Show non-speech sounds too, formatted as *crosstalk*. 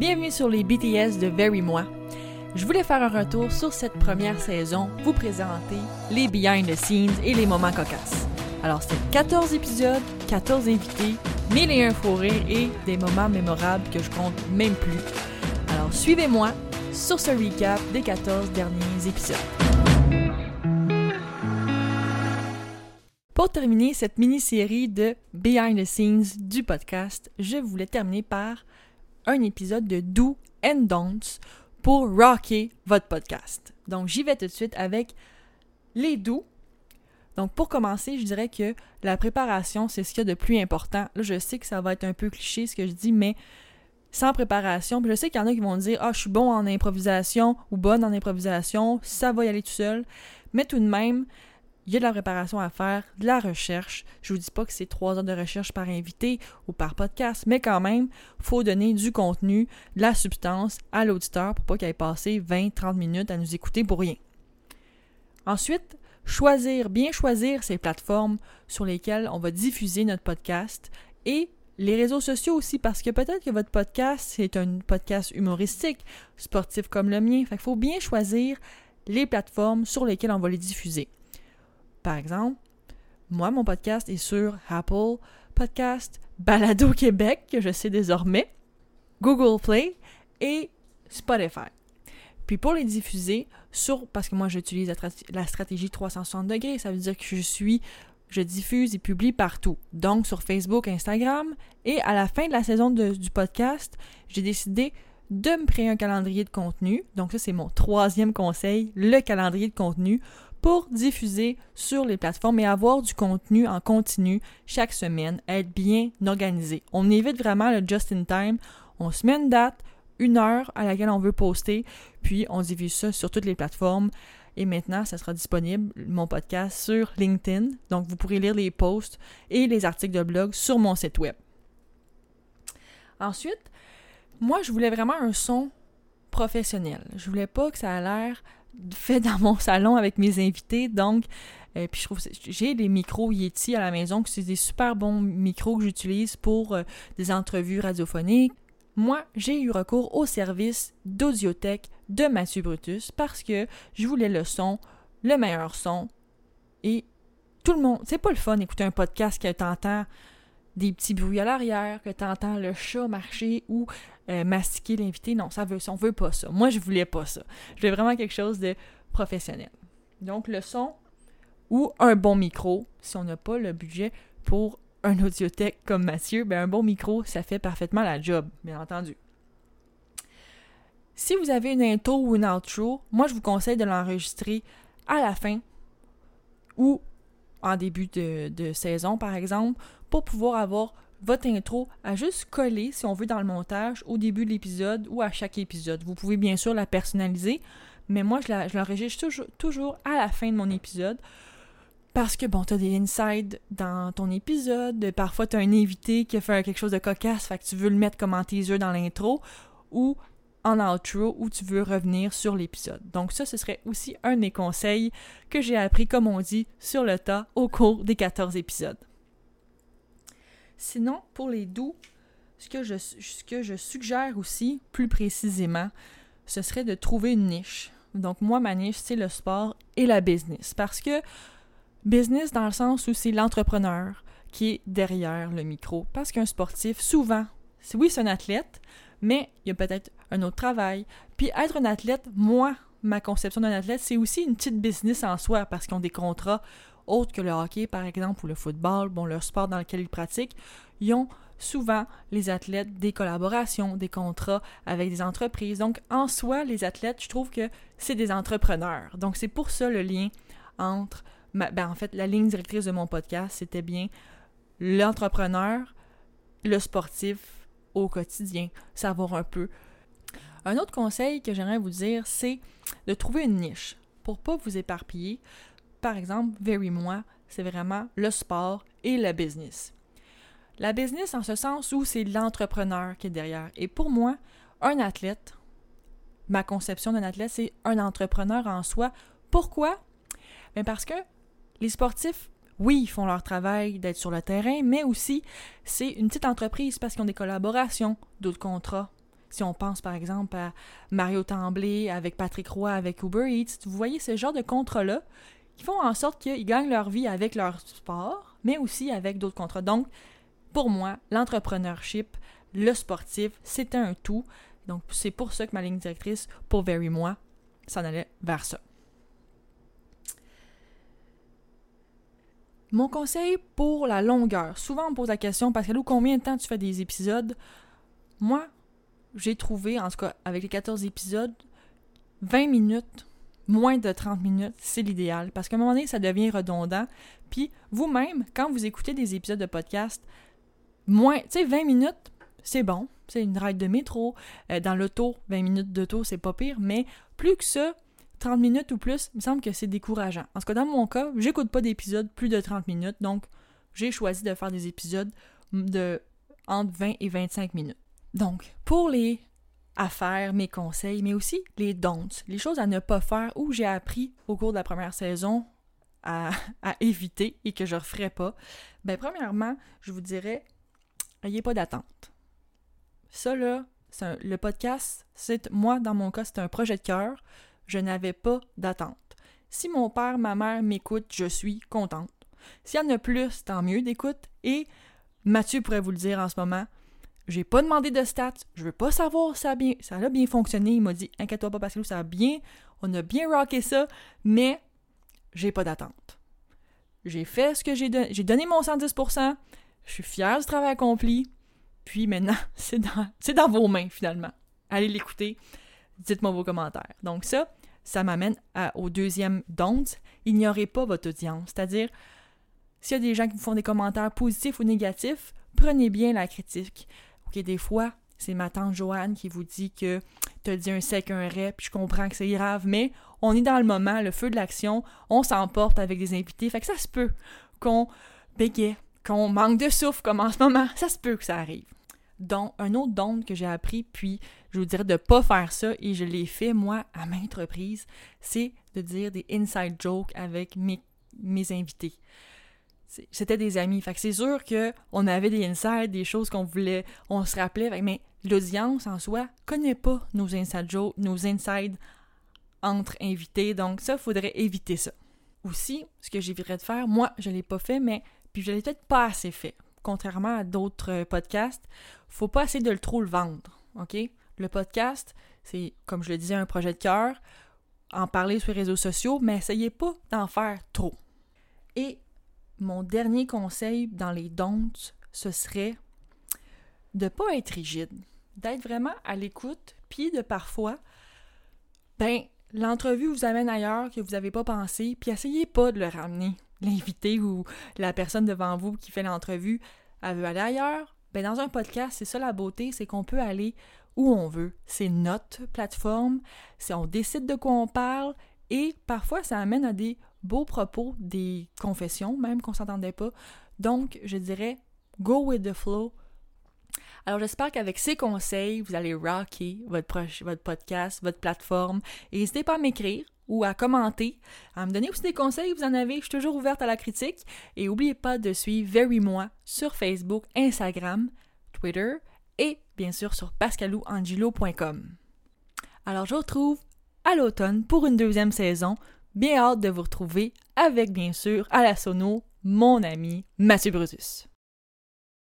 Bienvenue sur les BTS de Very Moi. Je voulais faire un retour sur cette première saison, vous présenter les behind the scenes et les moments cocasses. Alors, c'est 14 épisodes, 14 invités, mille et un faux rires et des moments mémorables que je compte même plus. Alors, suivez-moi sur ce recap des 14 derniers épisodes. Pour terminer cette mini-série de Behind the Scenes du podcast, je voulais terminer par un épisode de Do and Don'ts pour rocker votre podcast. Donc, j'y vais tout de suite avec les do. Donc, pour commencer, je dirais que la préparation, c'est ce qu'il y a de plus important. Là, je sais que ça va être un peu cliché ce que je dis, mais sans préparation, je sais qu'il y en a qui vont dire Ah, je suis bon en improvisation ou bonne en improvisation, ça va y aller tout seul. Mais tout de même, il y a de la préparation à faire, de la recherche. Je vous dis pas que c'est trois heures de recherche par invité ou par podcast, mais quand même, faut donner du contenu, de la substance à l'auditeur pour pas qu'il ait passé 20-30 minutes à nous écouter pour rien. Ensuite, choisir, bien choisir ces plateformes sur lesquelles on va diffuser notre podcast et les réseaux sociaux aussi, parce que peut-être que votre podcast, c'est un podcast humoristique, sportif comme le mien. Fait faut bien choisir les plateformes sur lesquelles on va les diffuser. Par exemple, moi, mon podcast est sur Apple Podcast, Balado *laughs* Québec, que je sais désormais, Google Play et Spotify. Puis pour les diffuser sur, parce que moi j'utilise la, stratégie 360 degrés, ça veut dire que je suis, je diffuse et publie partout. Donc sur Facebook, Instagram, et à la fin de la saison du podcast, j'ai décidé de me créer un calendrier de contenu. Donc ça c'est mon troisième conseil, le calendrier de contenu pour diffuser sur les plateformes et avoir du contenu en continu chaque semaine, être bien organisé. On évite vraiment le just in time. On se met une date, une heure à laquelle on veut poster, puis on diffuse ça sur toutes les plateformes. Et maintenant, ça sera disponible, mon podcast, sur LinkedIn. Donc, vous pourrez lire les posts et les articles de blog sur mon site web. Ensuite, moi, je voulais vraiment un son professionnel. Je voulais pas que ça a l'air fait dans mon salon avec mes invités. Donc, euh, puis je trouve j'ai des micros Yeti à la maison, que c'est des super bons micros que j'utilise pour euh, des entrevues radiophoniques. Moi, j'ai eu recours au service d'audiothèque de Mathieu Brutus parce que je voulais le son, le meilleur son. Et tout le monde, c'est pas le fun d'écouter un podcast que t'entends des petits bruits à l'arrière, que t'entends le chat marcher ou euh, mastiquer l'invité. Non, ça veut, on veut pas ça. Moi, je voulais pas ça. Je voulais vraiment quelque chose de professionnel. Donc, le son ou un bon micro, si on n'a pas le budget pour un audiothèque comme Mathieu, ben un bon micro, ça fait parfaitement la job, bien entendu. Si vous avez une intro ou une outro, moi je vous conseille de l'enregistrer à la fin ou en début de, saison, par exemple, pour pouvoir avoir votre intro à juste coller, si on veut, dans le montage au début de l'épisode ou à chaque épisode. Vous pouvez bien sûr la personnaliser, mais moi, je l'enregistre toujours, toujours à la fin de mon épisode. Parce que, bon, t'as des insides dans ton épisode, parfois t'as un invité qui a fait quelque chose de cocasse, fait que tu veux le mettre comme en teaser dans l'intro, ou en outro, où tu veux revenir sur l'épisode. Donc ça, ce serait aussi un des conseils que j'ai appris, comme on dit, sur le tas au cours des 14 épisodes. Sinon, pour les doux, ce que, je, suggère aussi, plus précisément, ce serait de trouver une niche. Donc, moi, ma niche, c'est le sport et la business. Parce que business, dans le sens où c'est l'entrepreneur qui est derrière le micro. Parce qu'un sportif, souvent, oui, c'est un athlète, mais il y a peut-être un autre travail. Puis être un athlète, moi, ma conception d'un athlète, c'est aussi une petite business en soi parce qu'ils ont des contrats autres que le hockey, par exemple, ou le football, bon, leur sport dans lequel ils pratiquent, ils ont souvent, les athlètes, des collaborations, des contrats avec des entreprises. Donc, en soi, les athlètes, je trouve que c'est des entrepreneurs. Donc, c'est pour ça le lien entre, ben, en fait, la ligne directrice de mon podcast, c'était bien l'entrepreneur, le sportif au quotidien, savoir un peu. Un autre conseil que j'aimerais vous dire, c'est de trouver une niche pour pas vous éparpiller. Par exemple, Very Moi, c'est vraiment le sport et le business. La business en ce sens où c'est l'entrepreneur qui est derrière. Et pour moi, un athlète, ma conception d'un athlète, c'est un entrepreneur en soi. Pourquoi? Parce que les sportifs, oui, ils font leur travail d'être sur le terrain, mais aussi c'est une petite entreprise parce qu'ils ont des collaborations, d'autres contrats. Si on pense par exemple à Mario Tremblay avec Patrick Roy avec Uber Eats, vous voyez ce genre de contrats-là qui font en sorte qu'ils gagnent leur vie avec leur sport, mais aussi avec d'autres contrats. Donc, pour moi, l'entrepreneurship, le sportif, c'était un tout. Donc, c'est pour ça que ma ligne directrice pour Very Moi s'en allait vers ça. Mon conseil pour la longueur. Souvent, on me pose la question, Pascal, combien de temps tu fais des épisodes? Moi, j'ai trouvé, en tout cas, avec les 14 épisodes, 20 minutes, moins de 30 minutes, c'est l'idéal. Parce qu'à un moment donné, ça devient redondant. Puis, vous-même, quand vous écoutez des épisodes de podcast, moins, tu sais, 20 minutes, c'est bon. C'est une ride de métro. Euh, dans l'auto, 20 minutes d'auto, c'est pas pire. Mais plus que ça, 30 minutes ou plus, il me semble que c'est décourageant. En tout cas, dans mon cas, j'écoute pas d'épisodes plus de 30 minutes, donc j'ai choisi de faire des épisodes de entre 20 et 25 minutes. Donc, pour les affaires, mes conseils, mais aussi les don'ts, les choses à ne pas faire ou j'ai appris au cours de la première saison à, *laughs* éviter et que je ne referai pas, ben premièrement, je vous dirais, n'ayez pas d'attente. Ça, là, le podcast, c'est moi, dans mon cas, c'est un projet de cœur je n'avais pas d'attente. Si mon père, ma mère m'écoutent, je suis contente. S'il y en a plus, tant mieux d'écoute. Et Mathieu pourrait vous le dire en ce moment. J'ai pas demandé de stats, je veux pas savoir si ça a bien, ça a bien fonctionné. Il m'a dit Inquiète-toi pas, Pascal, ça a bien, on a bien rocké ça, mais j'ai pas d'attente. J'ai fait ce que j'ai donné, j'ai donné mon 110%, je suis fière du travail accompli, puis maintenant, *laughs* c'est dans, dans vos mains finalement. Allez l'écouter, dites-moi vos commentaires. Donc, ça, ça m'amène au deuxième don't, ignorez pas votre audience. C'est-à-dire, s'il y a des gens qui vous font des commentaires positifs ou négatifs, prenez bien la critique. Ok, des fois, c'est ma tante Joanne qui vous dit que as dit un sec, un rep, puis je comprends que c'est grave, mais on est dans le moment, le feu de l'action, on s'emporte avec des invités, fait que ça se peut qu'on bégaye, qu'on manque de souffle comme en ce moment, ça se peut que ça arrive. Un autre don que j'ai appris, puis je vous dirais de ne pas faire ça, et je l'ai fait moi à maintes reprises, c'est de dire des inside jokes avec mes, mes invités. C'était des amis. C'est sûr qu'on avait des insides, des choses qu'on voulait, on se rappelait, mais l'audience en soi connaît pas nos inside jokes, nos insides entre invités, donc ça, il faudrait éviter ça. Aussi, ce que j'éviterais de faire, moi, je ne l'ai pas fait, mais puis je l'ai peut-être pas assez fait contrairement à d'autres euh, podcasts, faut pas essayer de le trop le vendre? Le podcast, c'est, comme je le disais, un projet de cœur, en parler sur les réseaux sociaux, mais essayez pas d'en faire trop. Et mon dernier conseil dans les dons, ce serait de pas être rigide, d'être vraiment à l'écoute, puis de parfois, ben, l'entrevue vous amène ailleurs que vous n'avez pas pensé, puis essayez pas de le ramener l'invité ou la personne devant vous qui fait l'entrevue, elle veut aller ailleurs, ben dans un podcast, c'est ça la beauté, c'est qu'on peut aller où on veut. C'est notre plateforme, on décide de quoi on parle et parfois ça amène à des beaux propos, des confessions même qu'on s'entendait pas. Donc, je dirais go with the flow. Alors j'espère qu'avec ces conseils, vous allez rocker votre, votre podcast, votre plateforme. N'hésitez pas à m'écrire ou à commenter, à me donner aussi des conseils, vous en avez, je suis toujours ouverte à la critique. Et n'oubliez pas de suivre Very Moi sur Facebook, Instagram, Twitter et bien sûr sur pascalouangelo.com. Alors je vous retrouve à l'automne pour une deuxième saison. Bien hâte de vous retrouver avec bien sûr à la sono mon ami Mathieu Brutus.